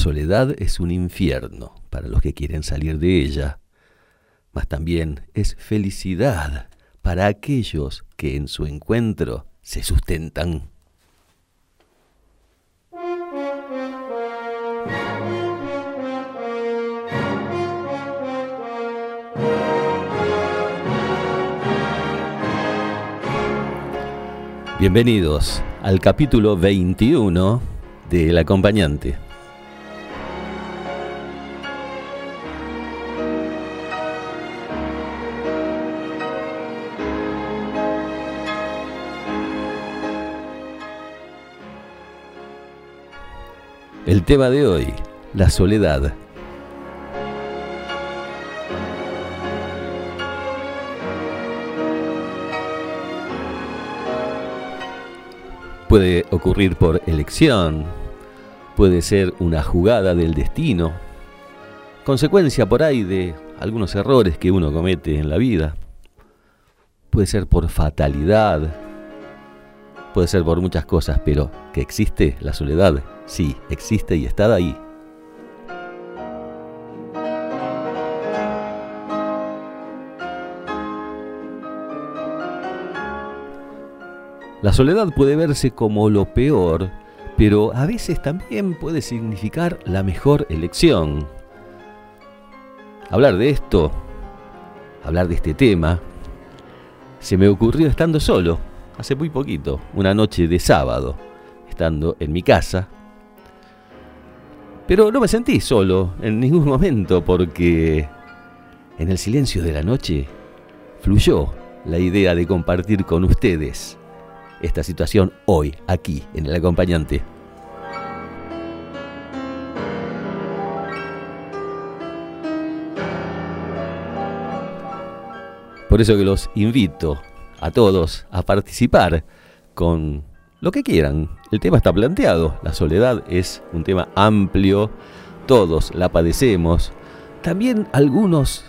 Soledad es un infierno para los que quieren salir de ella, mas también es felicidad para aquellos que en su encuentro se sustentan. Bienvenidos al capítulo 21 de El acompañante. El tema de hoy, la soledad. Puede ocurrir por elección, puede ser una jugada del destino, consecuencia por ahí de algunos errores que uno comete en la vida, puede ser por fatalidad, puede ser por muchas cosas, pero que existe la soledad, sí, existe y está ahí. La soledad puede verse como lo peor, pero a veces también puede significar la mejor elección. Hablar de esto, hablar de este tema, se me ocurrió estando solo, hace muy poquito, una noche de sábado, estando en mi casa. Pero no me sentí solo en ningún momento porque en el silencio de la noche fluyó la idea de compartir con ustedes esta situación hoy, aquí, en el acompañante. Por eso que los invito a todos a participar con lo que quieran. El tema está planteado. La soledad es un tema amplio. Todos la padecemos. También algunos,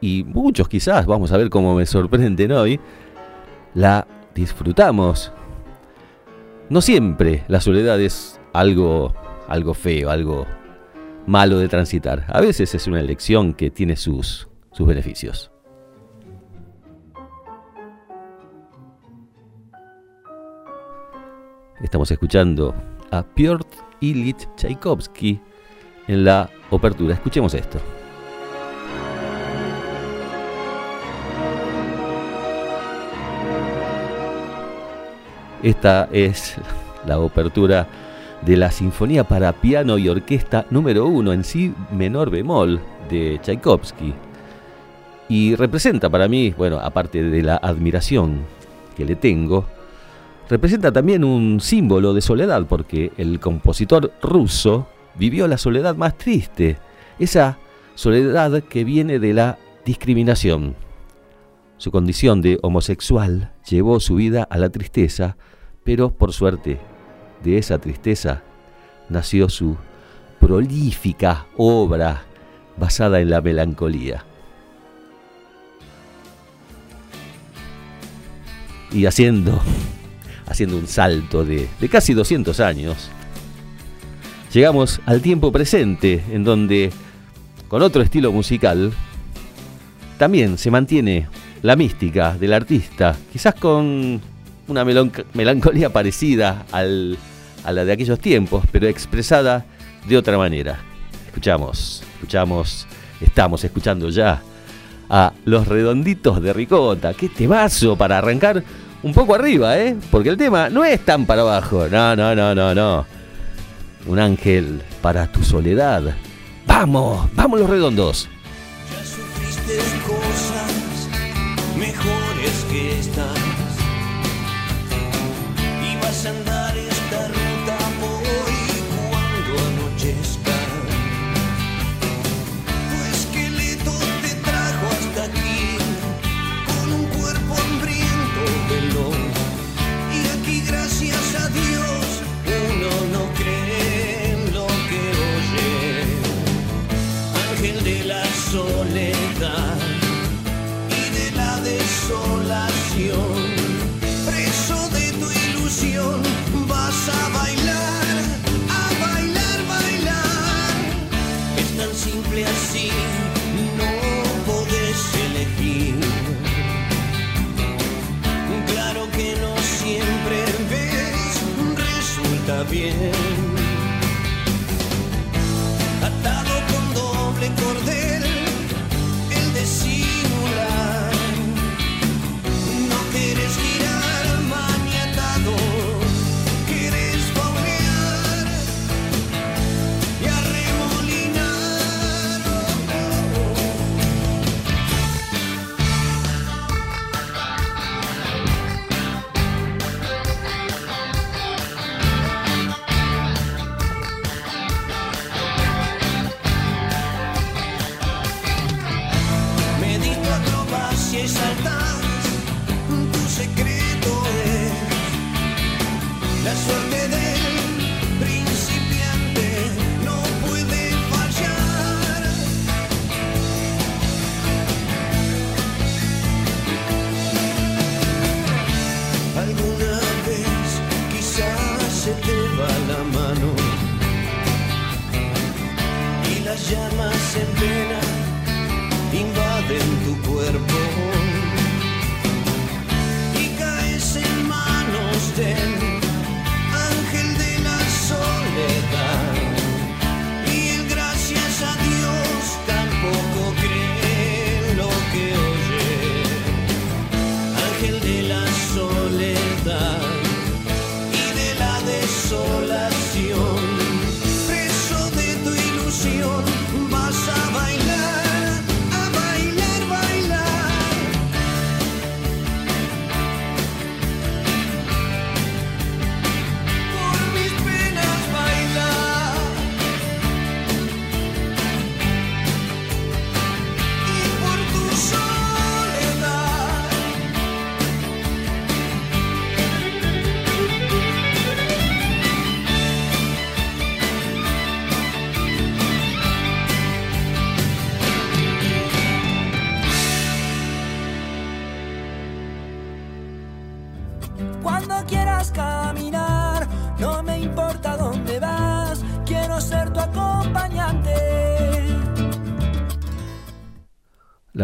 y muchos quizás, vamos a ver cómo me sorprenden hoy, la disfrutamos. No siempre la soledad es algo, algo feo, algo malo de transitar. A veces es una elección que tiene sus, sus beneficios. Estamos escuchando a Piotr Ilyich Tchaikovsky en la opertura. Escuchemos esto. Esta es la opertura de la Sinfonía para piano y orquesta número uno en sí menor bemol de Tchaikovsky. Y representa para mí, bueno, aparte de la admiración que le tengo, representa también un símbolo de soledad, porque el compositor ruso vivió la soledad más triste, esa soledad que viene de la discriminación. Su condición de homosexual llevó su vida a la tristeza, pero por suerte de esa tristeza nació su prolífica obra basada en la melancolía. Y haciendo haciendo un salto de, casi 200 años, llegamos al tiempo presente, en donde, con otro estilo musical, también se mantiene la mística del artista, quizás con una melancolía parecida a la de aquellos tiempos, pero expresada de otra manera. Escuchamos, escuchamos, estamos escuchando ya a Los Redonditos de Ricota. ¡Qué temazo para arrancar un poco arriba, ¿eh? Porque el tema no es tan para abajo. No, no, no, no, no. Un ángel para tu soledad. Vamos, vamos los redondos. Ya sufriste bien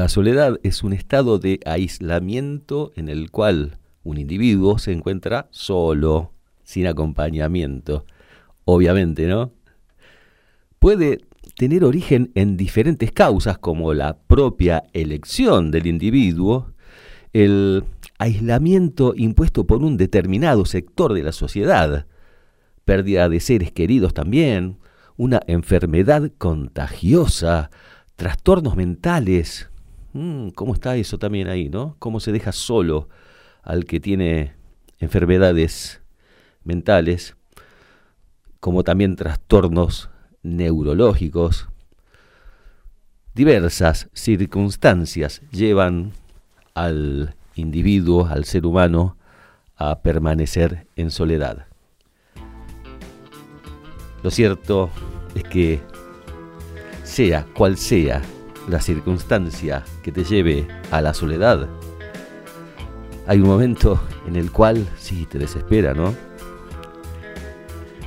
La soledad es un estado de aislamiento en el cual un individuo se encuentra solo, sin acompañamiento. Obviamente, ¿no? Puede tener origen en diferentes causas como la propia elección del individuo, el aislamiento impuesto por un determinado sector de la sociedad, pérdida de seres queridos también, una enfermedad contagiosa, trastornos mentales. Mm, ¿Cómo está eso también ahí, no? ¿Cómo se deja solo al que tiene enfermedades mentales, como también trastornos neurológicos? Diversas circunstancias llevan al individuo, al ser humano, a permanecer en soledad. Lo cierto es que sea cual sea la circunstancia que te lleve a la soledad, hay un momento en el cual sí te desespera, ¿no?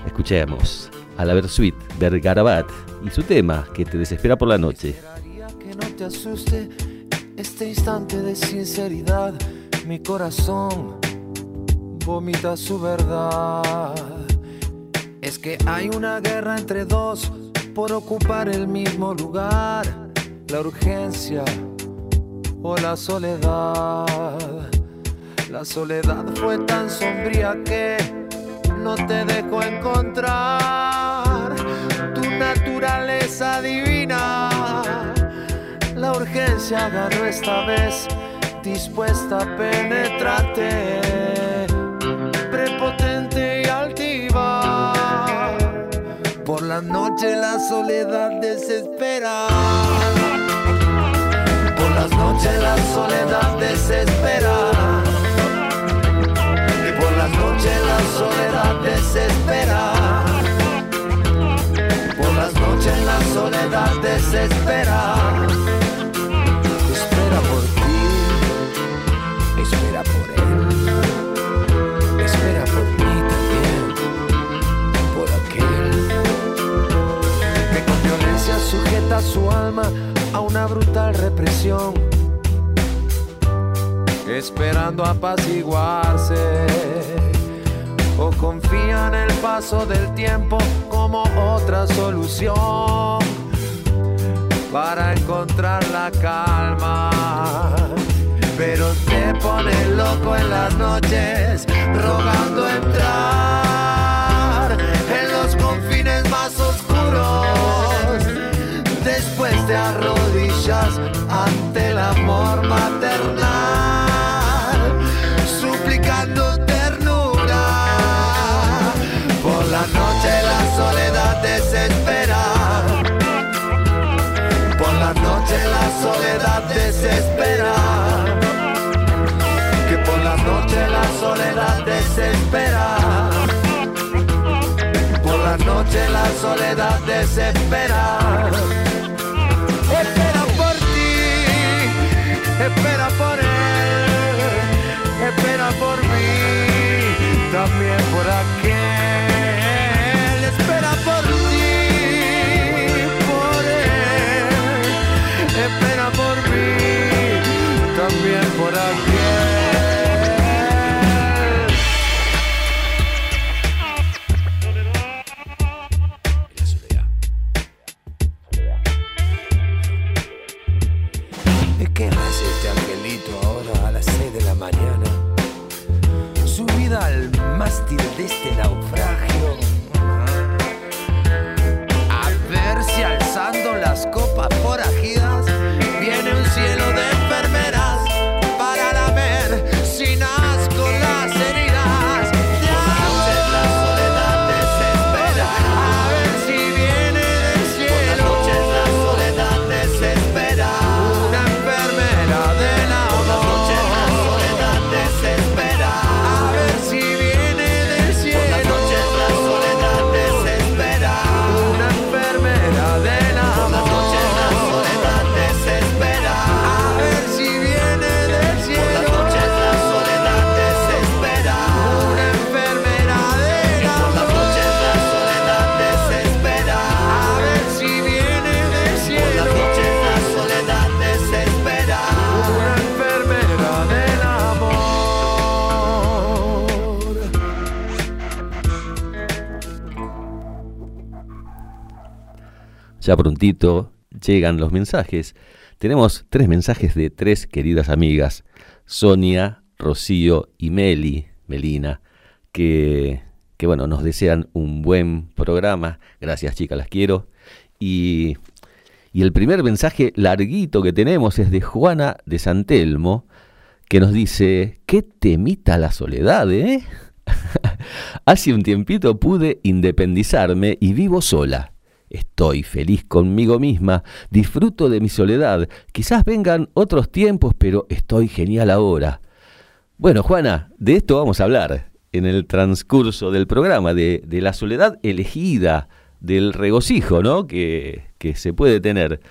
Escuchemos a la Versuit Bergarabat y su tema que te desespera por la noche. Que no te asuste este instante de sinceridad. Mi corazón vomita su verdad. Es que hay una guerra entre dos por ocupar el mismo lugar. La urgencia o la soledad. La soledad fue tan sombría que no te dejó encontrar tu naturaleza divina. La urgencia ganó esta vez, dispuesta a penetrarte, prepotente y altiva. Por la noche la soledad desespera. Noches la soledad desespera. Y por las noches la soledad desespera. Por las noches la soledad desespera. Espera por ti, espera por él, espera por mí también, por aquel que con violencia sujeta su alma a una brutal represión, esperando apaciguarse. O confía en el paso del tiempo como otra solución para encontrar la calma. Pero te pone loco en las noches, rogando entrar en los confines más oscuros. Después te arrodillas ante el amor maternal, noche la soledad desespera. Espera por ti, espera por él, espera por mí, también por aquel. Ya prontito llegan los mensajes. Tenemos tres mensajes de tres queridas amigas, Sonia, Rocío y Meli, Melina, que, que bueno, nos desean un buen programa. Gracias chicas, las quiero. Y, y el primer mensaje larguito que tenemos es de Juana de Santelmo, que nos dice, qué temita la soledad, ¿eh? Hace un tiempito pude independizarme y vivo sola. Estoy feliz conmigo misma, disfruto de mi soledad. Quizás vengan otros tiempos, pero estoy genial ahora. Bueno, Juana, de esto vamos a hablar en el transcurso del programa, de, de la soledad elegida, del regocijo ¿no? que, que se puede tener.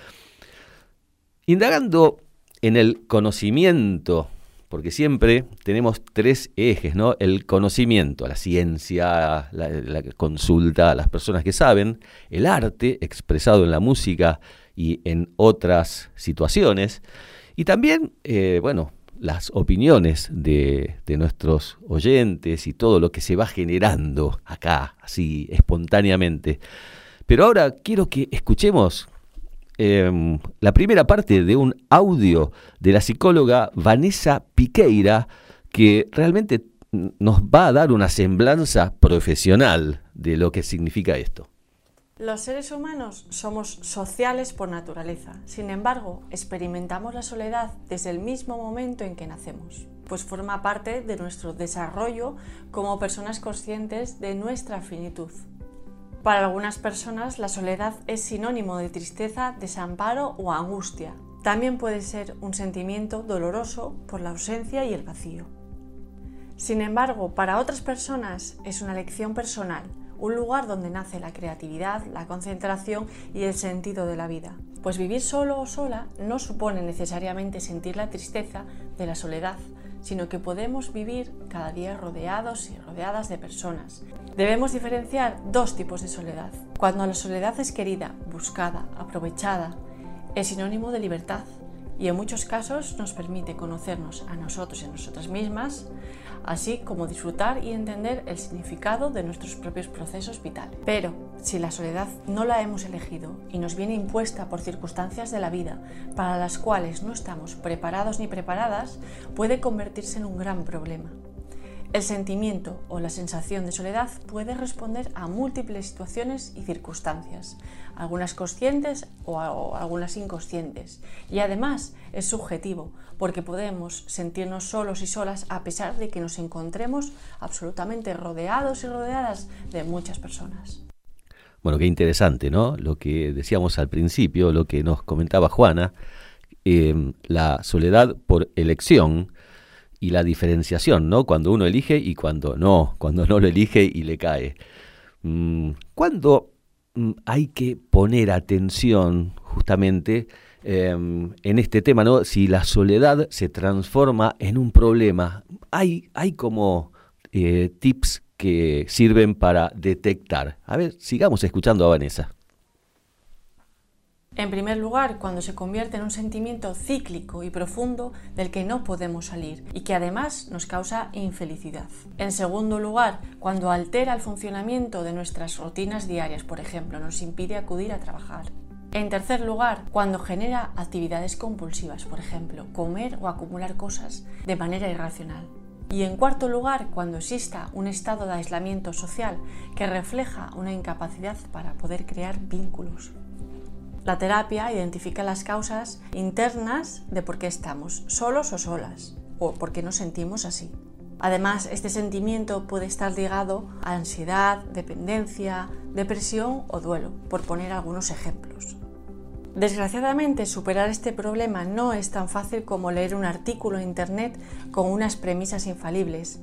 Indagando en el conocimiento, porque siempre tenemos tres ejes, ¿no? El conocimiento, la ciencia, la, consulta a las personas que saben, el arte expresado en la música y en otras situaciones, y también, eh, bueno, las opiniones de, de, nuestros oyentes y todo lo que se va generando acá, así espontáneamente. Pero ahora quiero que escuchemos eh, la primera parte de un audio de la psicóloga Vanessa Piqueira que realmente nos va a dar una semblanza profesional de lo que significa esto. Los seres humanos somos sociales por naturaleza, sin embargo, experimentamos la soledad desde el mismo momento en que nacemos, pues forma parte de nuestro desarrollo como personas conscientes de nuestra finitud. Para algunas personas la soledad es sinónimo de tristeza, desamparo o angustia. También puede ser un sentimiento doloroso por la ausencia y el vacío. Sin embargo, para otras personas es una lección personal, un lugar donde nace la creatividad, la concentración y el sentido de la vida. Pues vivir solo o sola no supone necesariamente sentir la tristeza de la soledad, sino que podemos vivir cada día rodeados y rodeadas de personas. Debemos diferenciar dos tipos de soledad. Cuando la soledad es querida, buscada, aprovechada, es sinónimo de libertad y en muchos casos nos permite conocernos a nosotros y a nosotras mismas, así como disfrutar y entender el significado de nuestros propios procesos vitales. Pero si la soledad no la hemos elegido y nos viene impuesta por circunstancias de la vida para las cuales no estamos preparados ni preparadas, puede convertirse en un gran problema. El sentimiento o la sensación de soledad puede responder a múltiples situaciones y circunstancias, algunas conscientes o, algunas inconscientes. Y además es subjetivo, porque podemos sentirnos solos y solas a pesar de que nos encontremos absolutamente rodeados y rodeadas de muchas personas. Bueno, qué interesante, ¿no? Lo que decíamos al principio, lo que nos comentaba Juana, eh, la soledad por elección y la diferenciación, ¿no? Cuando uno elige y cuando no, cuando no lo elige y le cae. Mm, ¿Cuándo hay que poner atención justamente em, en este tema, ¿no? Si la soledad se transforma en un problema, hay, hay como eh, tips que sirven para detectar. A ver, sigamos escuchando a Vanessa. En primer lugar, cuando se convierte en un sentimiento cíclico y profundo del que no podemos salir y que además nos causa infelicidad. En segundo lugar, cuando altera el funcionamiento de nuestras rutinas diarias, por ejemplo, nos impide acudir a trabajar. En tercer lugar, cuando genera actividades compulsivas, por ejemplo, comer o acumular cosas de manera irracional. Y en cuarto lugar, cuando exista un estado de aislamiento social que refleja una incapacidad para poder crear vínculos. La terapia identifica las causas internas de por qué estamos solos o solas o por qué nos sentimos así. Además, este sentimiento puede estar ligado a ansiedad, dependencia, depresión o duelo, por poner algunos ejemplos. Desgraciadamente, superar este problema no es tan fácil como leer un artículo en Internet con unas premisas infalibles,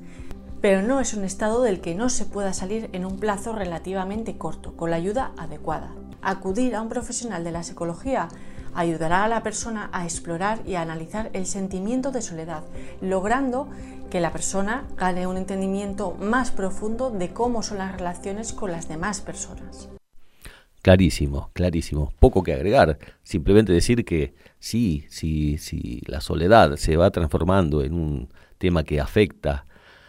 pero no es un estado del que no se pueda salir en un plazo relativamente corto, con la ayuda adecuada acudir a un profesional de la psicología ayudará a la persona a explorar y analizar el sentimiento de soledad, logrando que la persona gane un entendimiento más profundo de cómo son las relaciones con las demás personas. Clarísimo, clarísimo. Poco que agregar. Simplemente decir que sí, sí, sí, la soledad se va transformando en un tema que afecta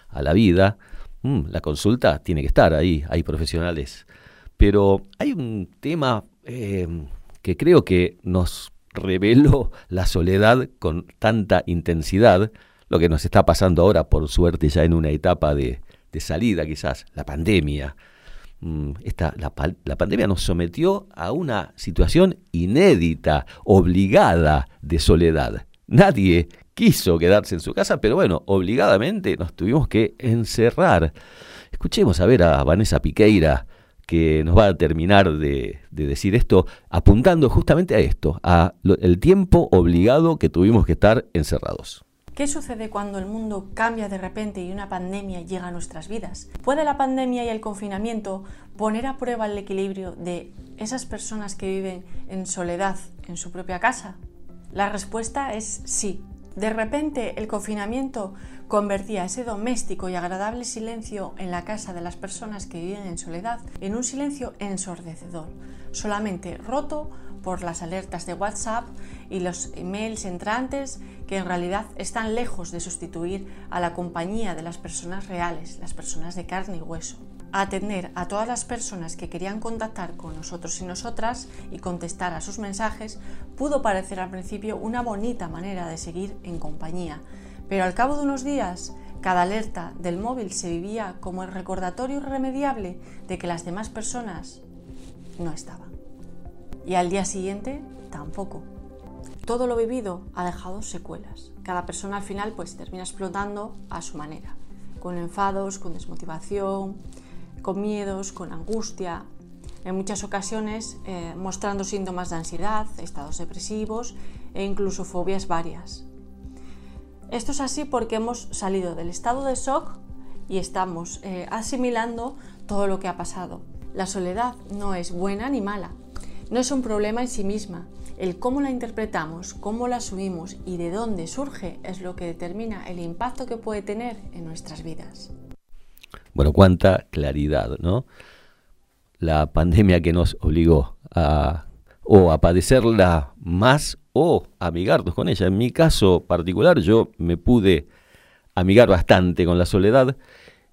a la vida. Mm, la consulta tiene que estar ahí. Hay profesionales pero hay un tema eh, que creo que nos reveló la soledad con tanta intensidad, lo que nos está pasando ahora, por suerte, ya en una etapa de, salida quizás, la pandemia. Mm, esta, la, la, pandemia nos sometió a una situación inédita, obligada de soledad. Nadie quiso quedarse en su casa, pero bueno, obligadamente nos tuvimos que encerrar. Escuchemos a ver a Vanessa Piqueira que nos va a terminar de, decir esto, apuntando justamente a esto, a el tiempo obligado que tuvimos que estar encerrados. ¿Qué sucede cuando el mundo cambia de repente y una pandemia llega a nuestras vidas? ¿Puede la pandemia y el confinamiento poner a prueba el equilibrio de esas personas que viven en soledad en su propia casa? La respuesta es sí. De repente el confinamiento convertía ese doméstico y agradable silencio en la casa de las personas que viven en soledad en un silencio ensordecedor, solamente roto por las alertas de WhatsApp y los emails entrantes que en realidad están lejos de sustituir a la compañía de las personas reales, las personas de carne y hueso atender a todas las personas que querían contactar con nosotros y nosotras y contestar a sus mensajes pudo parecer al principio una bonita manera de seguir en compañía, pero al cabo de unos días cada alerta del móvil se vivía como el recordatorio irremediable de que las demás personas no estaba. Y al día siguiente tampoco. Todo lo vivido ha dejado secuelas. Cada persona al final pues termina explotando a su manera, con enfados, con desmotivación, con miedos, con angustia, en muchas ocasiones eh, mostrando síntomas de ansiedad, estados depresivos e incluso fobias varias. Esto es así porque hemos salido del estado de shock y estamos eh, asimilando todo lo que ha pasado. La soledad no es buena ni mala, no es un problema en sí misma. El cómo la interpretamos, cómo la asumimos y de dónde surge es lo que determina el impacto que puede tener en nuestras vidas. Bueno, cuánta claridad, ¿no? La pandemia que nos obligó a o a padecerla más o amigarnos con ella. En mi caso particular yo me pude amigar bastante con la soledad.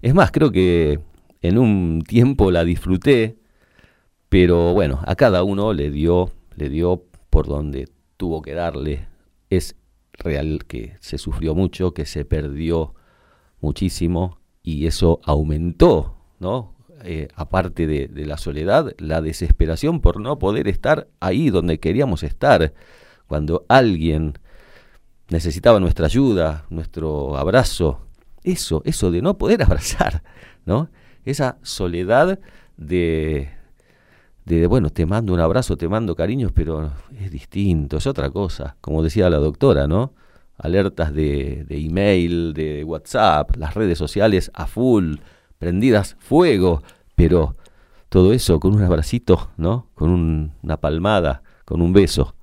Es más, creo que en un tiempo la disfruté, pero bueno, a cada uno le dio, le dio por donde tuvo que darle. Es real que se sufrió mucho, que se perdió muchísimo y eso aumentó, ¿no? Eh, aparte de, de, la soledad, la desesperación por no poder estar ahí donde queríamos estar, cuando alguien necesitaba nuestra ayuda, nuestro abrazo, eso, eso de no poder abrazar, ¿no? Esa soledad de, de, bueno, te mando un abrazo, te mando cariños, pero es distinto, es otra cosa, como decía la doctora, ¿no? Alertas de, email, de WhatsApp, las redes sociales a full, prendidas fuego, pero todo eso con un abracito, ¿no? Con un, una palmada, con un beso.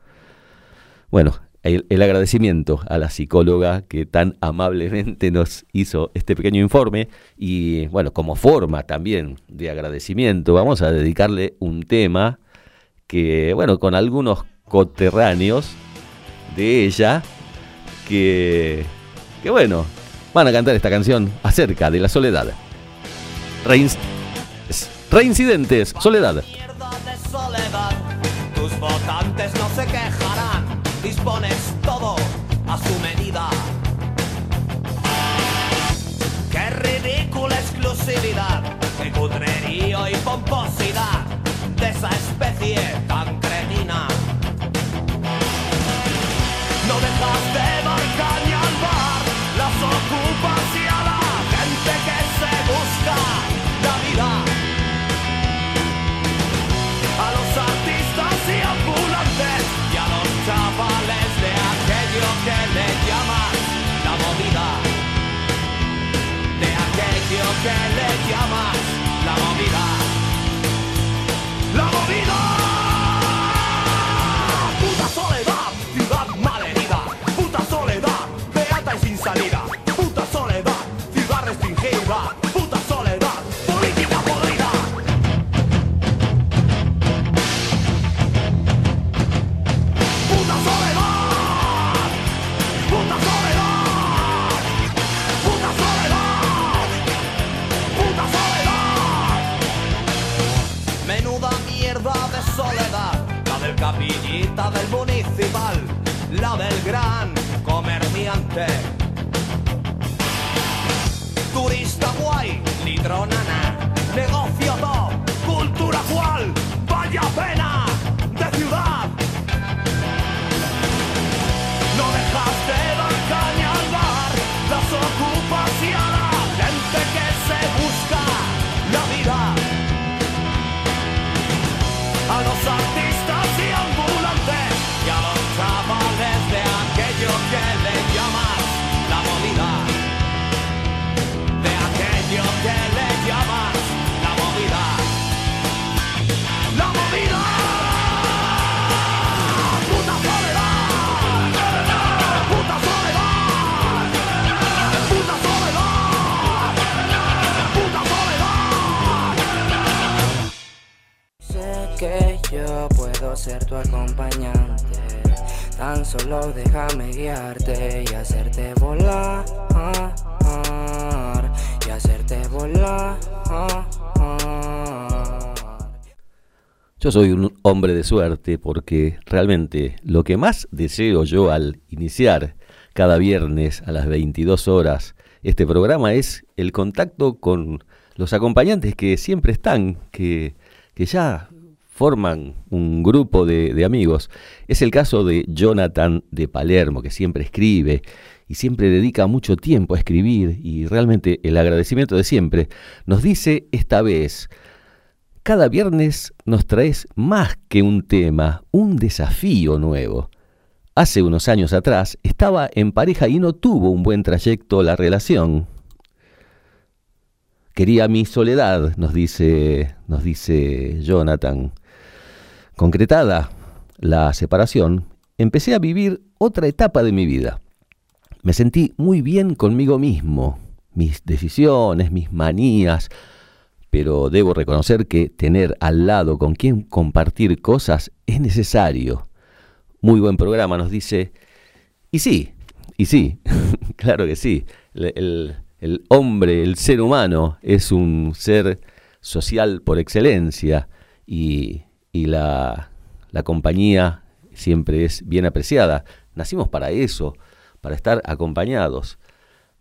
Bueno, el, el, agradecimiento a la psicóloga que tan amablemente nos hizo este pequeño informe y bueno, como forma también de agradecimiento vamos a dedicarle un tema que bueno, con algunos coterráneos de ella que, que bueno, van a cantar esta canción acerca de la soledad. Reincidentes, soledad. Tus votantes no se quejarán dispones todo a su medida. Qué ridícula exclusividad, qué cutrerío y pomposidad de esa especie tan cretina. No dejas de soy un hombre de suerte porque realmente lo que más deseo yo al iniciar cada viernes a las 22 horas este programa es el contacto con los acompañantes que siempre están, que, que ya forman un grupo de, de amigos. Es el caso de Jonathan de Palermo, que siempre escribe y siempre dedica mucho tiempo a escribir y realmente el agradecimiento de siempre, nos dice esta vez, cada viernes nos traes más que un tema, un desafío nuevo. Hace unos años atrás estaba en pareja y no tuvo un buen trayecto la relación. Quería mi soledad, nos dice, nos dice Jonathan. Concretada la separación, empecé a vivir otra etapa de mi vida. Me sentí muy bien conmigo mismo, mis decisiones, mis manías, pero debo reconocer que tener al lado con quien compartir cosas es necesario. Muy buen programa, nos dice. Y sí, y sí, claro que sí. El, hombre, el ser humano, es un ser social por excelencia y, y la, la compañía siempre es bien apreciada. Nacimos para eso, para estar acompañados.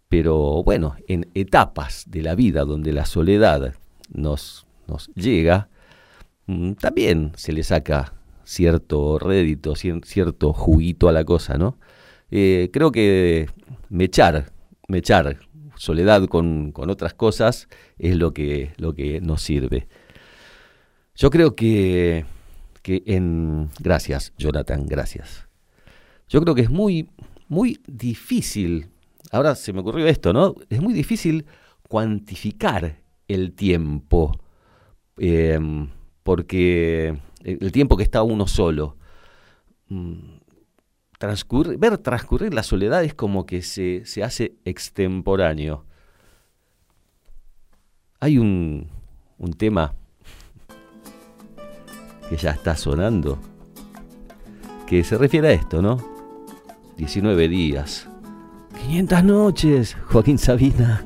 Pero bueno, en etapas de la vida donde la soledad nos, llega, mm, también se le saca cierto rédito, cier- cierto juguito a la cosa, ¿no? Eh, creo que mechar, mechar soledad con, con otras cosas es lo que, lo que nos sirve. Yo creo que, que en... Gracias, Jonathan, gracias. Yo creo que es muy, muy difícil, ahora se me ocurrió esto, ¿no? Es muy difícil cuantificar el tiempo, eh, porque el el tiempo que está uno solo, mm, ver transcurrir la soledad es como que se, se hace extemporáneo. Hay un, un tema que ya está sonando, que se refiere a esto, ¿no? 19 días. 500 noches, Joaquín Sabina.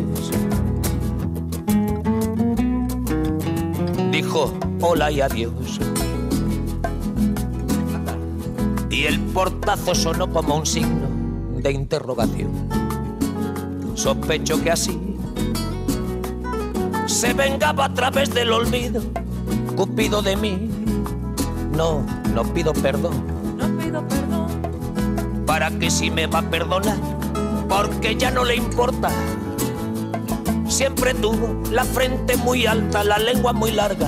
Hola y adiós. Y el portazo sonó como un signo de interrogación. Sospecho que así se vengaba a través del olvido, Cupido de mí. No, no pido perdón. No pido perdón. ¿Para que si me va a perdonar? Porque ya no le importa. Siempre tuvo la frente muy alta, la lengua muy larga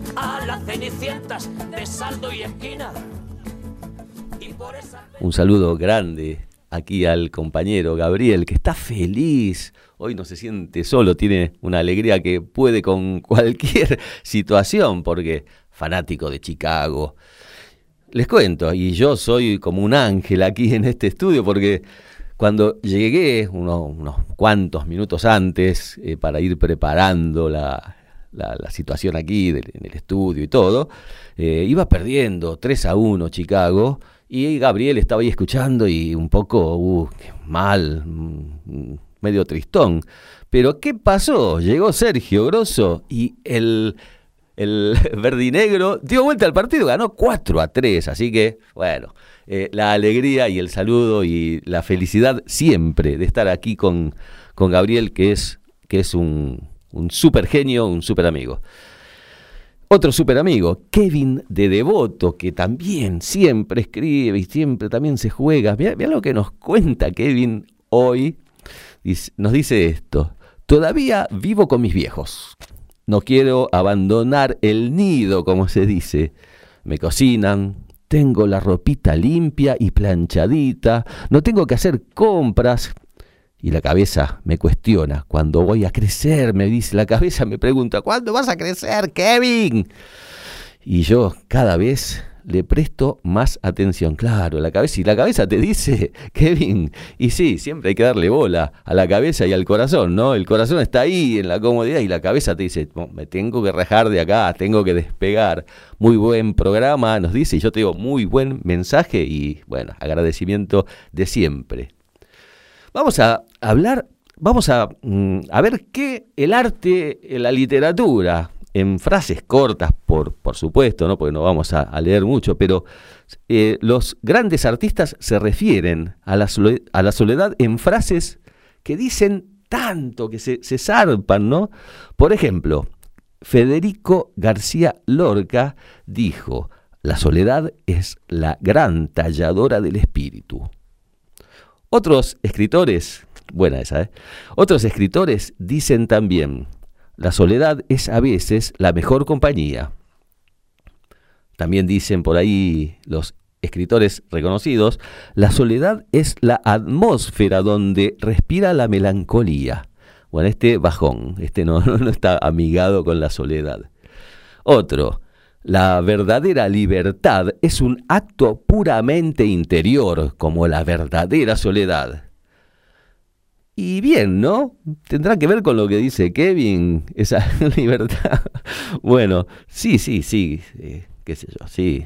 a las cenicientas de saldo y esquina. Un saludo grande aquí al compañero Gabriel, que está feliz. Hoy no se siente solo, tiene una alegría que puede con cualquier situación, porque fanático de Chicago. Les cuento, y yo soy como un ángel aquí en este estudio, porque cuando llegué uno- unos cuantos minutos antes eh, para ir preparando la, la- situación aquí en el estudio y todo, eh, iba perdiendo 3 a 1 Chicago y Gabriel estaba ahí escuchando y un poco uh, mal, mm, medio tristón. Pero ¿qué pasó? Llegó Sergio Grosso y el, el verdinegro dio vuelta al partido, ganó 4 a 3, así que bueno, eh, la alegría y el saludo y la felicidad siempre de estar aquí con, con Gabriel, que es, que es un, un super genio, un super amigo. Otro super amigo, Kevin de Devoto, que también siempre escribe y siempre también se juega. Mira, lo que nos cuenta Kevin hoy. Nos dice esto. Todavía vivo con mis viejos. No quiero abandonar el nido, como se dice. Me cocinan, tengo la ropita limpia y planchadita, no tengo que hacer compras. Y la cabeza me cuestiona, cuando voy a crecer, me dice, la cabeza me pregunta, ¿cuándo vas a crecer, Kevin? Y yo cada vez le presto más atención, claro, la cabeza, y la cabeza te dice, Kevin, y sí, siempre hay que darle bola a la cabeza y al corazón, ¿no? El corazón está ahí en la comodidad y la cabeza te dice, "No, me tengo que rajar de acá, tengo que despegar. Muy buen programa, nos dice, y yo te digo, muy buen mensaje y bueno, agradecimiento de siempre. Vamos a hablar, vamos a, mm, a ver qué el arte, eh, la literatura, en frases cortas, por, por supuesto, ¿no? porque no vamos a, leer mucho, pero eh, los grandes artistas se refieren a la, sole- a la soledad en frases que dicen tanto, que se, se zarpan, ¿no? Por ejemplo, Federico García Lorca dijo, la soledad es la gran talladora del espíritu. Otros escritores, buena esa, ¿eh? Otros escritores dicen también, la soledad es a veces la mejor compañía. También dicen por ahí los escritores reconocidos, la soledad es la atmósfera donde respira la melancolía. Bueno, este bajón, este no, no está amigado con la soledad. Otro, la verdadera libertad es un acto puramente interior, como la verdadera soledad. Y bien, ¿no? Tendrá que ver con lo que dice Kevin, esa libertad. Bueno, sí, sí, sí, eh, qué sé yo, sí,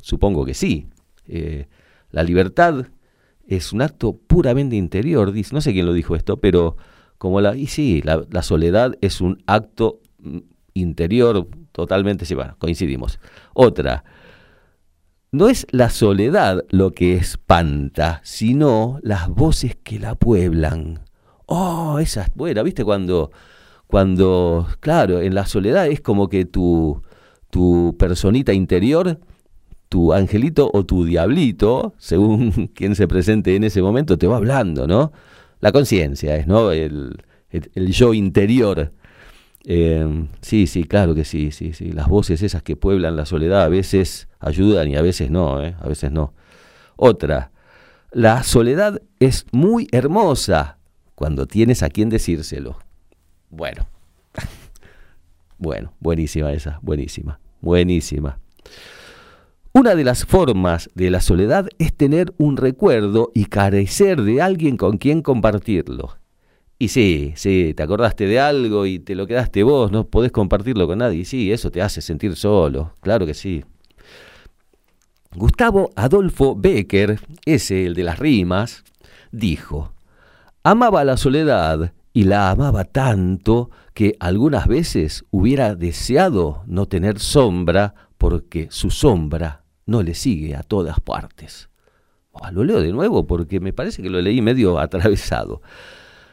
supongo que sí. Eh, la libertad es un acto puramente interior, no sé quién lo dijo esto, pero como la, y sí, la, la soledad es un acto mm, interior totalmente, sí, bueno, coincidimos. Otra, no es la soledad lo que espanta, sino las voces que la pueblan. Oh, esa es buena, ¿viste? Cuando, cuando, claro, en la soledad es como que tu, tu personita interior tu angelito o tu diablito, según quien se presente en ese momento, te va hablando, ¿no? La conciencia es, ¿no? El, el- el yo interior. Eh, sí, sí, claro que sí, sí, sí. Las voces esas que pueblan la soledad a veces ayudan y a veces no, ¿eh? A veces no. Otra, la soledad es muy hermosa cuando tienes a quien decírselo. Bueno, bueno, buenísima esa, buenísima, buenísima. Una de las formas de la soledad es tener un recuerdo y carecer de alguien con quien compartirlo. Y sí, sí, te acordaste de algo y te lo quedaste vos, no podés compartirlo con nadie. Sí, eso te hace sentir solo, claro que sí. Gustavo Adolfo Becker, ese el de las rimas, dijo, amaba la soledad y la amaba tanto que algunas veces hubiera deseado no tener sombra porque su sombra no le sigue a todas partes. Ah, lo leo de nuevo porque me parece que lo leí medio atravesado.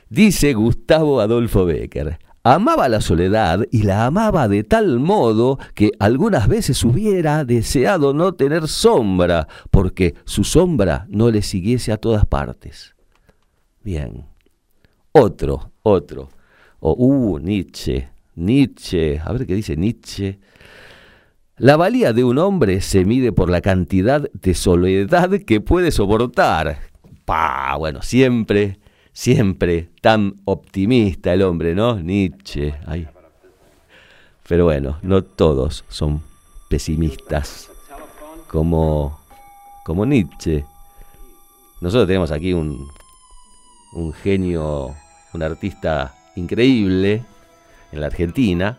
Dice Gustavo Adolfo Becker, amaba la soledad y la amaba de tal modo que algunas veces hubiera deseado no tener sombra, porque su sombra no le siguiese a todas partes. Bien. Otro, otro. O, uh, Nietzsche, Nietzsche, a ver qué dice Nietzsche. La valía de un hombre se mide por la cantidad de soledad que puede soportar. Pa, bueno, siempre, siempre tan optimista el hombre, ¿no? Nietzsche. Pero bueno, no todos son pesimistas como, como Nietzsche. Nosotros tenemos aquí un, un genio, un artista increíble en la Argentina,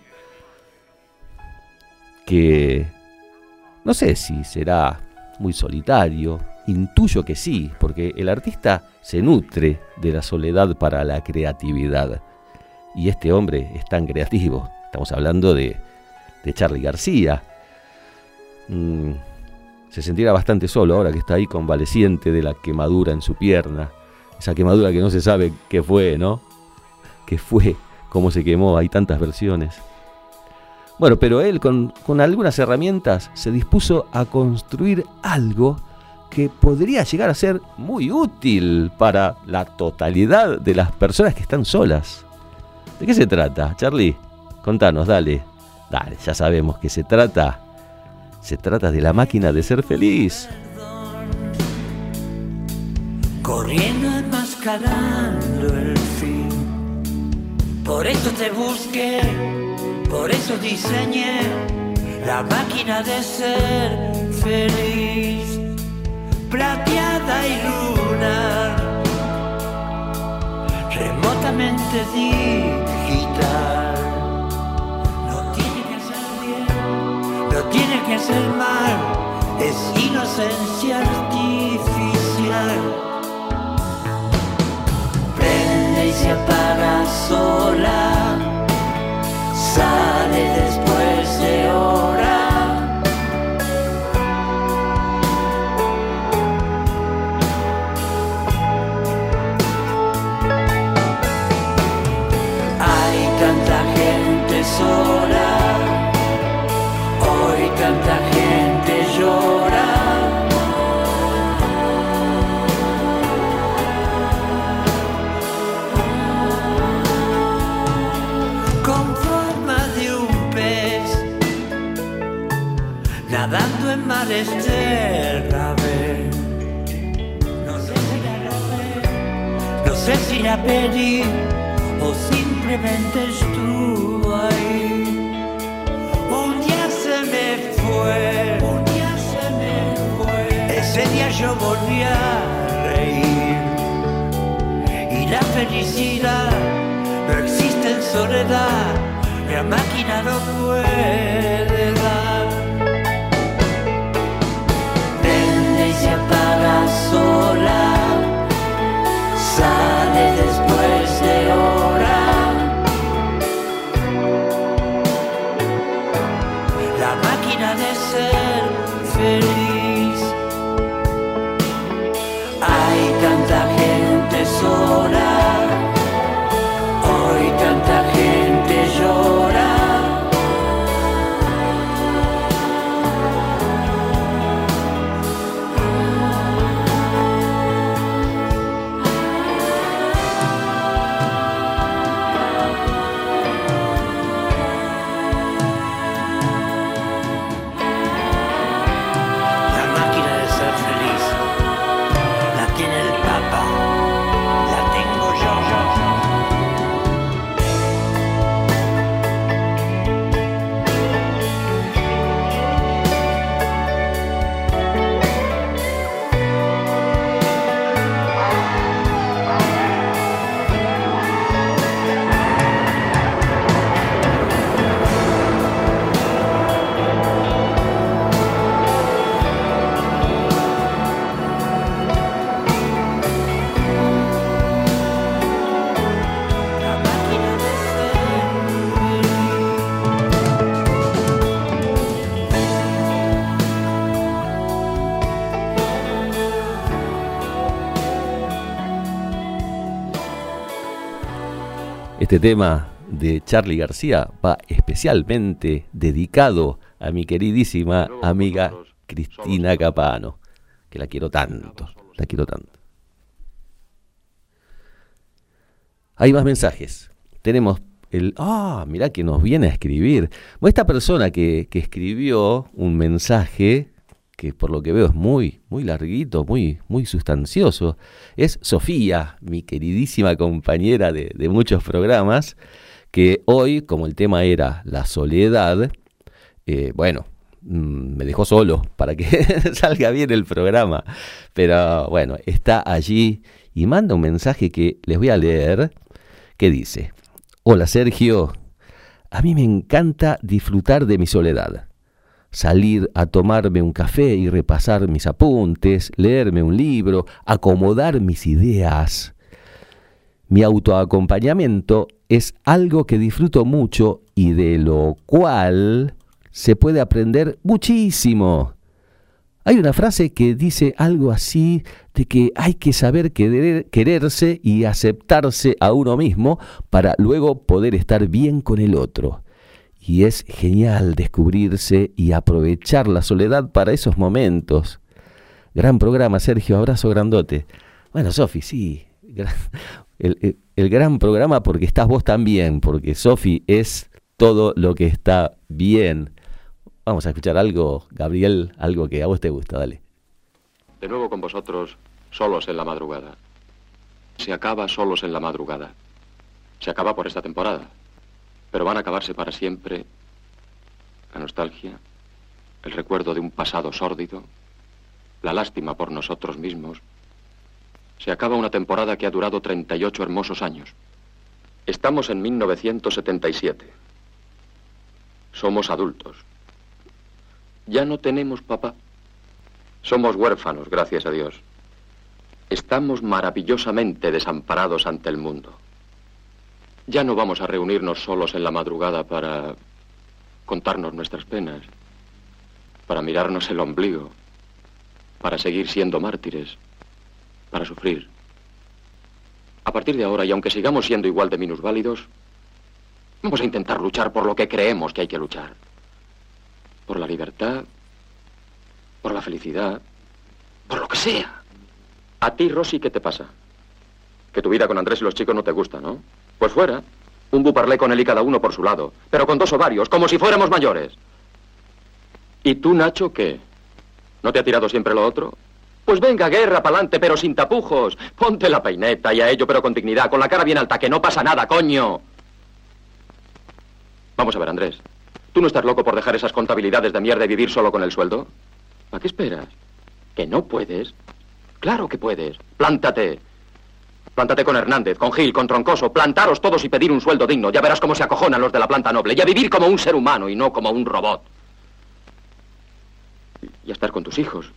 que no sé si será muy solitario, intuyo que sí, porque el artista se nutre de la soledad para la creatividad. Y este hombre es tan creativo. Estamos hablando de, de Charlie García. Mm, se sentirá bastante solo ahora que está ahí convaleciente de la quemadura en su pierna. Esa quemadura que no se sabe qué fue, ¿no? ¿Qué fue? ¿Cómo se quemó? Hay tantas versiones. Bueno, pero él con, con algunas herramientas se dispuso a construir algo que podría llegar a ser muy útil para la totalidad de las personas que están solas. ¿De qué se trata, Charlie? Contanos, dale. Dale, ya sabemos que se trata. Se trata de la máquina de ser feliz. corriendo enmascarando el fin. Por eso te busqué, por eso diseñé la máquina de ser feliz, plateada y lunar, remotamente digital. No tiene que ser bien, no tiene que ser mal, es inocencia artificial. Prende y se apaga sola, sale o simplemente estuvo ahí. Un día se me fue, un día se me fue. Ese día yo volví a reír y la felicidad no existe en soledad, la máquina no puede Este tema de Charlie García va especialmente dedicado a mi queridísima amiga Cristina Capano, que la quiero tanto, la quiero tanto. Hay más mensajes. Tenemos el... Ah, mirá que nos viene a escribir. Esta persona que, que escribió un mensaje que por lo que veo es muy, muy larguito, muy, muy sustancioso, es Sofía, mi queridísima compañera de, muchos programas, que hoy, como el tema era la soledad, eh, bueno, mm, me dejó solo para que salga bien el programa, pero bueno, está allí y manda un mensaje que les voy a leer, que dice, hola Sergio, a mí me encanta disfrutar de mi soledad salir a tomarme un café y repasar mis apuntes, leerme un libro, acomodar mis ideas. Mi autoacompañamiento es algo que disfruto mucho y de lo cual se puede aprender muchísimo. Hay una frase que dice algo así de que hay que saber quererse y aceptarse a uno mismo para luego poder estar bien con el otro. Y es genial descubrirse y aprovechar la soledad para esos momentos. Gran programa, Sergio, abrazo grandote. Bueno, Sofi, sí, el, gran programa porque estás vos también, porque Sofi es todo lo que está bien. Vamos a escuchar algo, Gabriel, algo que a vos te gusta, dale. De nuevo con vosotros, solos en la madrugada. Se acaba solos en la madrugada. Se acaba por esta temporada pero van a acabarse para siempre la nostalgia, el recuerdo de un pasado sórdido, la lástima por nosotros mismos. Se acaba una temporada que ha durado 38 hermosos años. Estamos en 1977. Somos adultos. Ya no tenemos papá. Somos huérfanos, gracias a Dios. Estamos maravillosamente desamparados ante el mundo. Ya no vamos a reunirnos solos en la madrugada para contarnos nuestras penas, para mirarnos el ombligo, para seguir siendo mártires, para sufrir. A partir de ahora, y aunque sigamos siendo igual de minusválidos, vamos a intentar luchar por lo que creemos que hay que luchar. Por la libertad, por la felicidad, por lo que sea. A ti, Rosy, ¿qué te pasa? Que tu vida con Andrés y los chicos no te gusta, ¿no? Pues fuera. Un buparlé con él y cada uno por su lado. Pero con dos ovarios, como si fuéramos mayores. ¿Y tú, Nacho, qué? ¿No te ha tirado siempre lo otro? Pues venga, guerra, pa'lante, pero sin tapujos. Ponte la peineta y a ello, pero con dignidad, con la cara bien alta, que no pasa nada, coño. Vamos a ver, Andrés. ¿Tú no estás loco por dejar esas contabilidades de mierda y vivir solo con el sueldo? ¿A qué esperas? ¿Que no puedes? Claro que puedes. Plántate. Plántate con Hernández, con Gil, con Troncoso, plantaros todos y pedir un sueldo digno. Ya verás cómo se acojonan los de la planta noble. Y a vivir como un ser humano y no como un robot. Y a estar con tus hijos.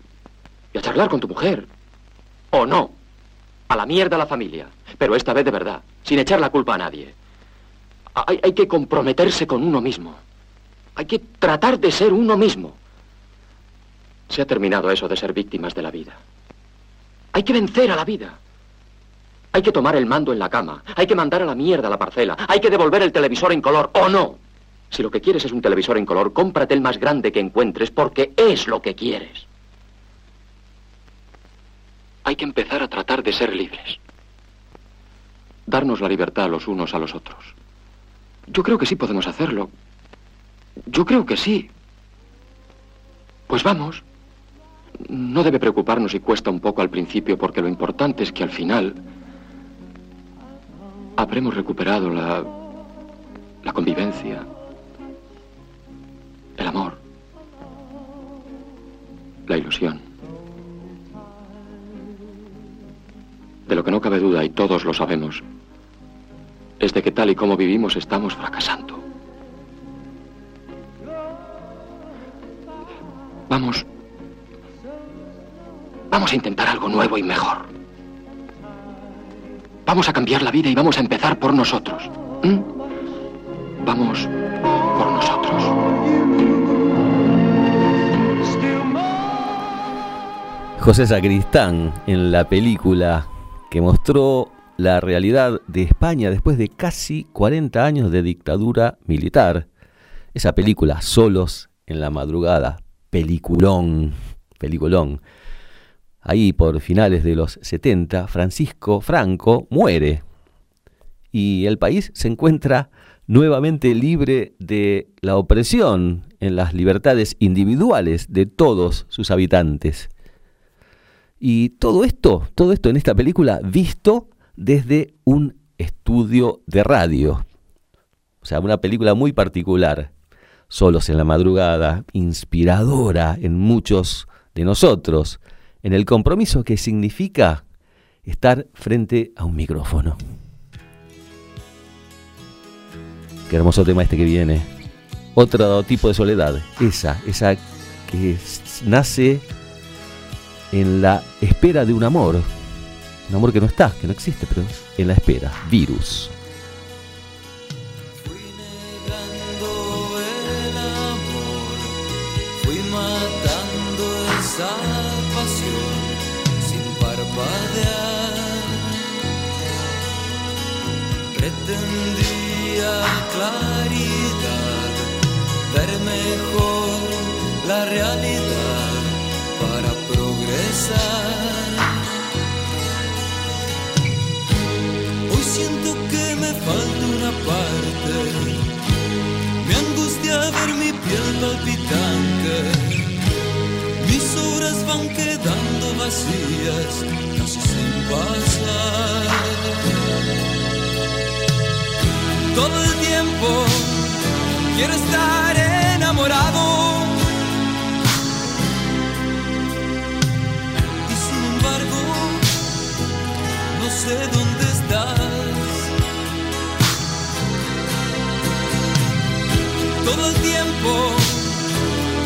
Y a charlar con tu mujer. O no. A la mierda la familia. Pero esta vez de verdad, sin echar la culpa a nadie. Hay, hay que comprometerse con uno mismo. Hay que tratar de ser uno mismo. Se ha terminado eso de ser víctimas de la vida. Hay que vencer a la vida. Hay que tomar el mando en la cama. Hay que mandar a la mierda la parcela. Hay que devolver el televisor en color o no. Si lo que quieres es un televisor en color, cómprate el más grande que encuentres porque es lo que quieres. Hay que empezar a tratar de ser libres. Darnos la libertad los unos a los otros. Yo creo que sí podemos hacerlo. Yo creo que sí. Pues vamos. No debe preocuparnos si cuesta un poco al principio porque lo importante es que al final habremos recuperado la, la convivencia, el amor, la ilusión. De lo que no cabe duda, y todos lo sabemos, es de que tal y como vivimos estamos fracasando. Vamos. Vamos a intentar algo nuevo y mejor. Vamos a cambiar la vida y vamos a empezar por nosotros. ¿Mm? Vamos por nosotros. José Sacristán en la película que mostró la realidad de España después de casi 40 años de dictadura militar. Esa película, Solos en la madrugada, peliculón, peliculón. Ahí por finales de los 70, Francisco Franco muere y el país se encuentra nuevamente libre de la opresión en las libertades individuales de todos sus habitantes. Y todo esto, todo esto en esta película visto desde un estudio de radio. O sea, una película muy particular, solos en la madrugada, inspiradora en muchos de nosotros, en el compromiso que significa estar frente a un micrófono. Qué hermoso tema este que viene. Otro tipo de soledad, esa, esa que nace en la espera de un amor. Un amor que no está, que no existe, pero en la espera. Virus. Fui el amor, fui matando esa Pretendía claridad, ver mejor la realidad para progresar. Hoy siento que me falta una parte. Me angustia ver mi piel palpitante. Mis horas van quedando vacías, casi sin pasar. Todo el tiempo quiero estar enamorado. Y sin embargo, no sé dónde estás. Todo el tiempo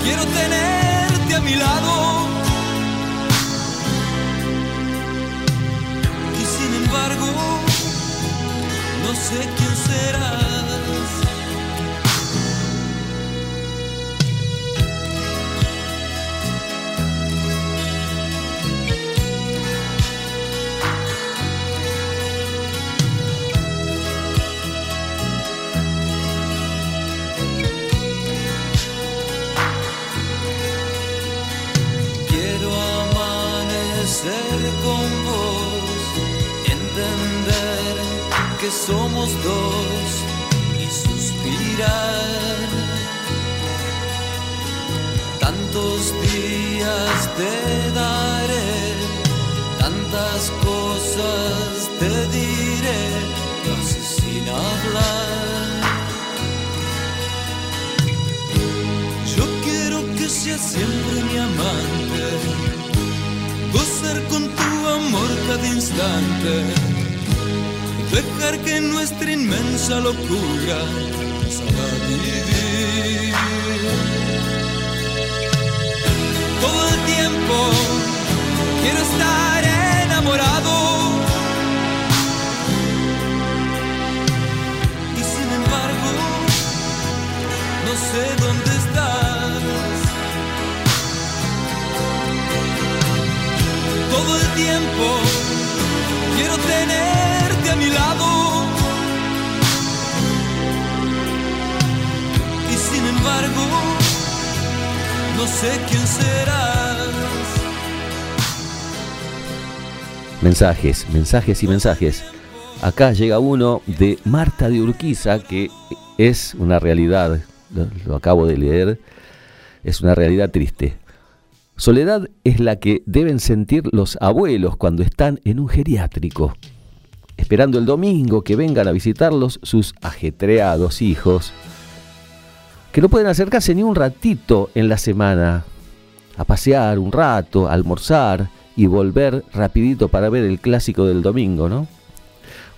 quiero tenerte a mi lado. Y sin embargo, no sé quién serás. Y suspirar. Tantos días te daré, tantas cosas te diré, casi sin hablar. Yo quiero que seas siempre mi amante, gozar con tu amor cada instante, dejar que nuestra inmensa locura nos haga vivir. Todo el tiempo quiero estar enamorado. Y sin embargo, no sé dónde estás. Todo el tiempo quiero tenerte a mi lado. Y sin embargo, no sé quién serás. Mensajes, mensajes y mensajes. Acá llega uno de Marta de Urquiza, que es una realidad, lo acabo de leer, es una realidad triste. Soledad es la que deben sentir los abuelos cuando están en un geriátrico, esperando el domingo que vengan a visitarlos sus ajetreados hijos, que no pueden acercarse ni un ratito en la semana, a pasear un rato, a almorzar y volver rapidito para ver el clásico del domingo, ¿no?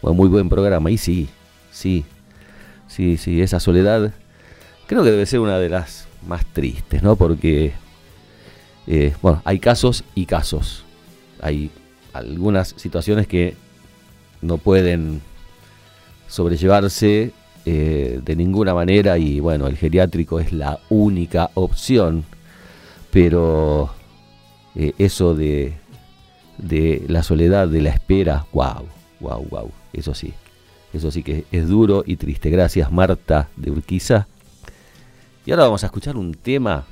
Bueno, muy buen programa, y sí, sí, sí, sí, esa soledad creo que debe ser una de las más tristes, ¿no? Porque, eh, bueno, hay casos y casos. Hay algunas situaciones que no pueden sobrellevarse eh, de ninguna manera y, bueno, el geriátrico es la única opción, pero eh, eso de, de la soledad, de la espera, wow, wow, wow. Eso sí. Eso sí que es duro y triste. Gracias, Marta de Urquiza. Y ahora vamos a escuchar un tema.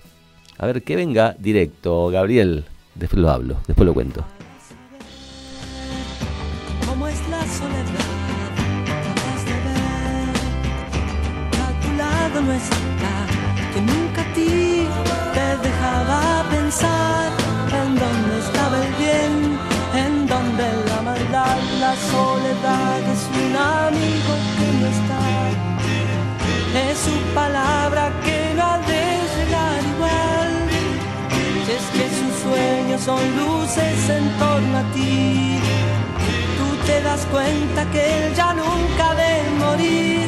A ver, que venga directo, Gabriel. Después lo hablo, después lo cuento. Son luces en torno a ti tú te das cuenta que él ya nunca de morir,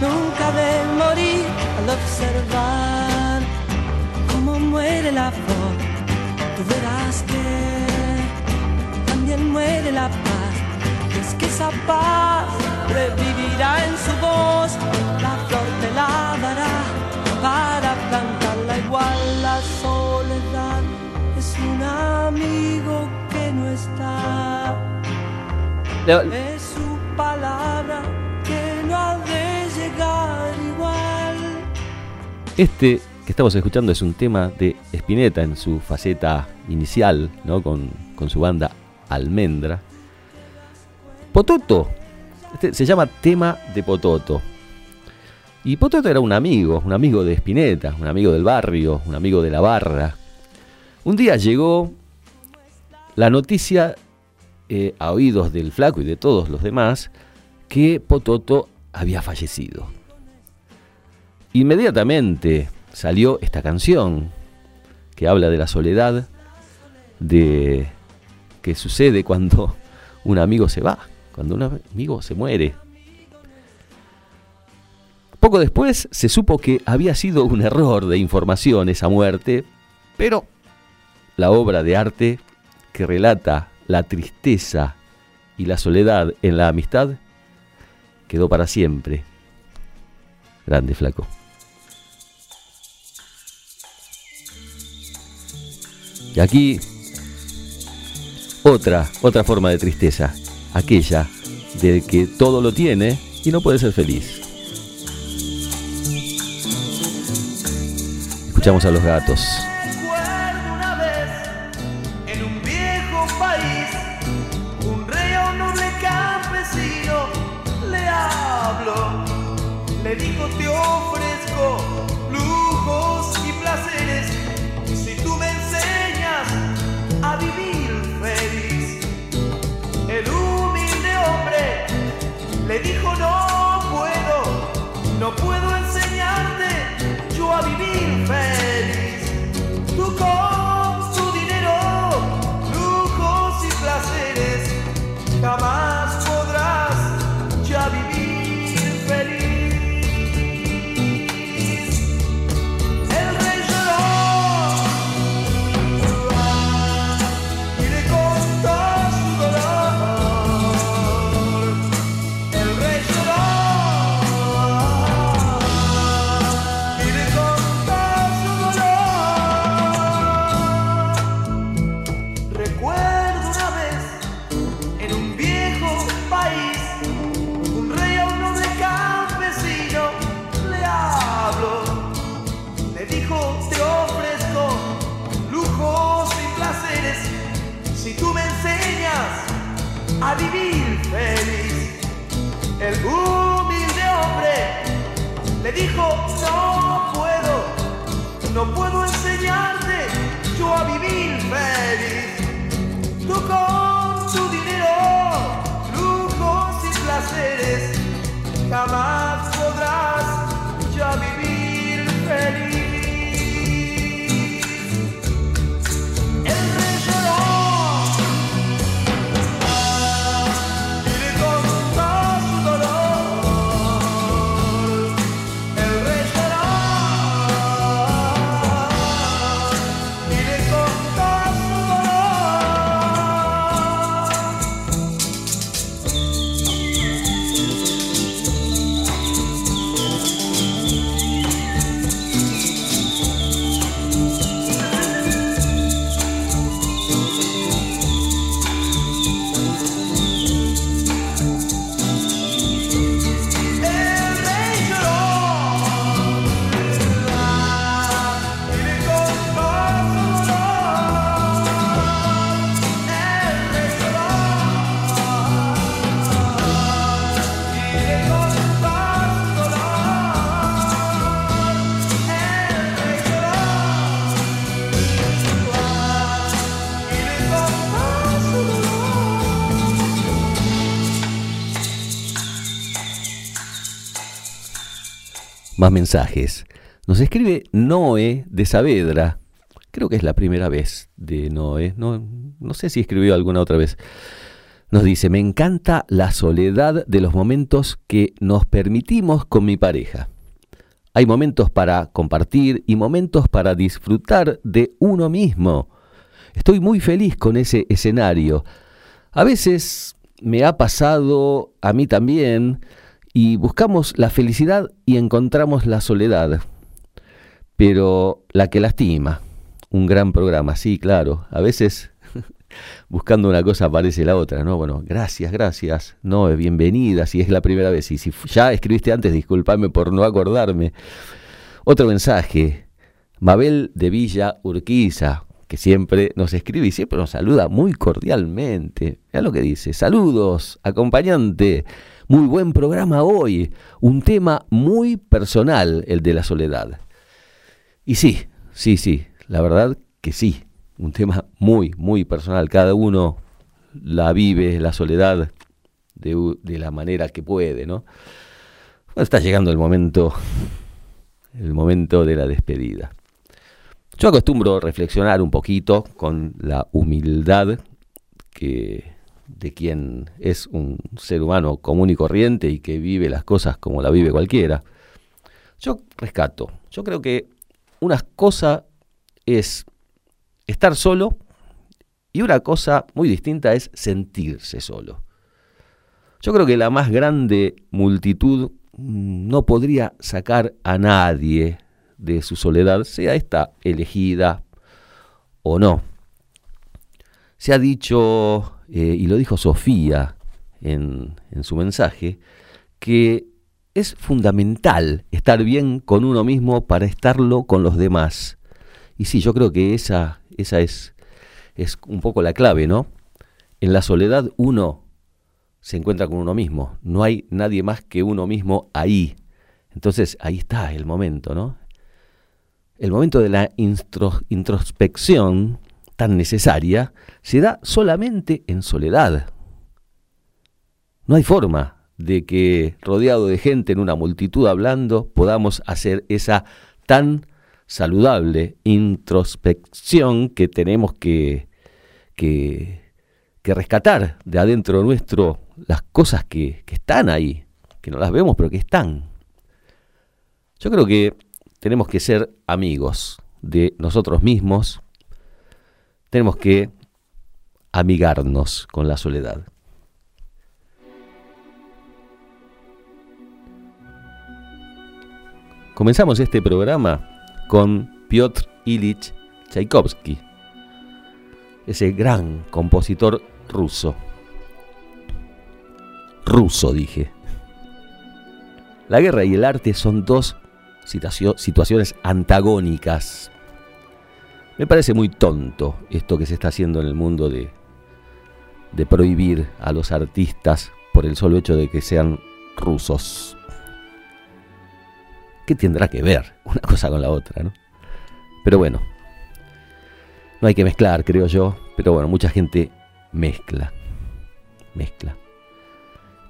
nunca de morir al observar cómo muere la flor. Tú verás que también muere la paz. Es que esa paz revivirá en su voz, la flor te la dará para plantarla igual la soledad. Es un amigo que no está. Es su palabra que no ha de llegar igual. Este que estamos escuchando es un tema de Spinetta en su faceta inicial, ¿no? Con, con su banda Almendra. Pototo. Este se llama Tema de Pototo. Y Pototo era un amigo, un amigo de Spinetta, un amigo del barrio, un amigo de la barra. Un día llegó la noticia eh, a oídos del flaco y de todos los demás que Pototo había fallecido. Inmediatamente salió esta canción que habla de la soledad, de que sucede cuando un amigo se va, cuando un amigo se muere. Poco después se supo que había sido un error de información esa muerte, pero la obra de arte que relata la tristeza y la soledad en la amistad quedó para siempre. Grande flaco. Y aquí otra, otra forma de tristeza, aquella del que todo lo tiene y no puede ser feliz. Escuchamos a los gatos. Le dijo te ofrezco lujos y placeres si tú me enseñas a vivir feliz. El humilde hombre le dijo no puedo, no puedo enseñarte yo a vivir feliz. Tú con tu dinero, lujos y placeres, jamás Más mensajes. Nos escribe Noé de Saavedra. Creo que es la primera vez de Noé. No, no sé si escribió alguna otra vez. Nos dice, me encanta la soledad de los momentos que nos permitimos con mi pareja. Hay momentos para compartir y momentos para disfrutar de uno mismo. Estoy muy feliz con ese escenario. A veces me ha pasado a mí también y buscamos la felicidad y encontramos la soledad, pero la que lastima. Un gran programa, sí, claro. A veces buscando una cosa aparece la otra, ¿no? Bueno, gracias, gracias. No, bienvenida, si es la primera vez. Y si ya escribiste antes, discúlpame por no acordarme. Otro mensaje. Mabel de Villa Urquiza, que siempre nos escribe y siempre nos saluda muy cordialmente. Mira lo que dice. Saludos, acompañante. Muy buen programa hoy. Un tema muy personal, el de la soledad. Y sí, sí, sí, la verdad que sí. Un tema muy, muy personal. Cada uno la vive, la soledad, de, la manera que puede, ¿no? Bueno, está llegando el momento, el momento de la despedida. Yo acostumbro reflexionar un poquito con la humildad que de quien es un ser humano común y corriente y que vive las cosas como la vive cualquiera. Yo rescato. Yo creo que una cosa es estar solo y una cosa muy distinta es sentirse solo. Yo creo que la más grande multitud no podría sacar a nadie de su soledad, sea esta elegida o no. Se ha dicho, eh, y lo dijo Sofía en, en su mensaje, que es fundamental estar bien con uno mismo para estarlo con los demás. Y sí, yo creo que esa, esa es, es un poco la clave, ¿no? En la soledad uno se encuentra con uno mismo, no hay nadie más que uno mismo ahí. Entonces ahí está el momento, ¿no? El momento de la introspección tan necesaria se da solamente en soledad. No hay forma de que rodeado de gente en una multitud hablando podamos hacer esa tan saludable introspección que tenemos que, que, que rescatar de adentro nuestro las cosas que, que están ahí, que no las vemos pero que están. Yo creo que tenemos que ser amigos de nosotros mismos, tenemos que amigarnos con la soledad. Comenzamos este programa con Piotr Ilich Tchaikovsky, ese gran compositor ruso. Ruso, dije. La guerra y el arte son dos situacio- situaciones antagónicas. Me parece muy tonto esto que se está haciendo en el mundo de, prohibir a los artistas por el solo hecho de que sean rusos. ¿Qué tendrá que ver una cosa con la otra, no? Pero bueno, no hay que mezclar, creo yo, pero bueno, mucha gente mezcla, mezcla.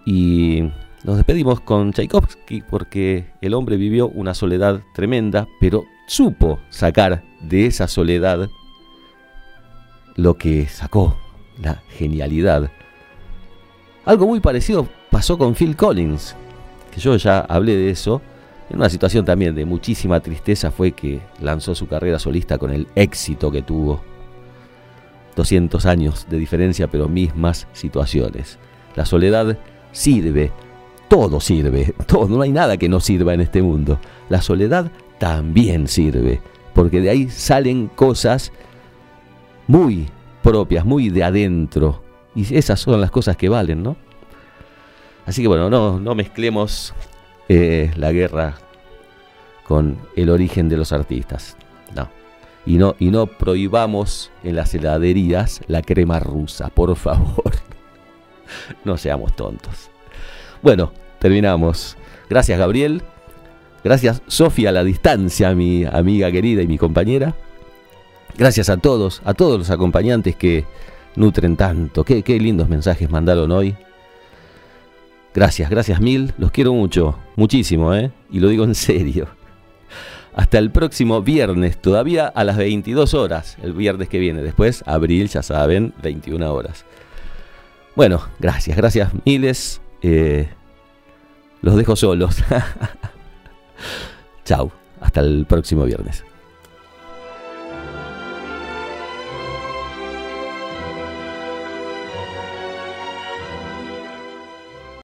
Y nos despedimos con Tchaikovsky porque el hombre vivió una soledad tremenda, pero supo sacar de esa soledad lo que sacó, la genialidad. Algo muy parecido pasó con Phil Collins, que yo ya hablé de eso. En una situación también de muchísima tristeza fue que lanzó su carrera solista con el éxito que tuvo. 200 años de diferencia, pero mismas situaciones. La soledad sirve, todo sirve, todo, no hay nada que no sirva en este mundo. La soledad también sirve, porque de ahí salen cosas muy propias, muy de adentro. Y esas son las cosas que valen, ¿no? Así que bueno, no, no mezclemos eh, la guerra con el origen de los artistas. No. Y no, y no prohibamos en las heladerías la crema rusa, por favor. No seamos tontos. Bueno, terminamos. Gracias, Gabriel. Gracias, Sofía, a la distancia, mi amiga querida y mi compañera. Gracias a todos, a todos los acompañantes que nutren tanto. Qué, lindos mensajes mandaron hoy. Gracias, gracias mil. Los quiero mucho, muchísimo, ¿eh? Y lo digo en serio. Hasta el próximo viernes, todavía a las 22 horas, el viernes que viene. Después, abril, ya saben, 21 horas. Bueno, gracias, gracias miles. Eh, los dejo solos. Chau, hasta el próximo viernes.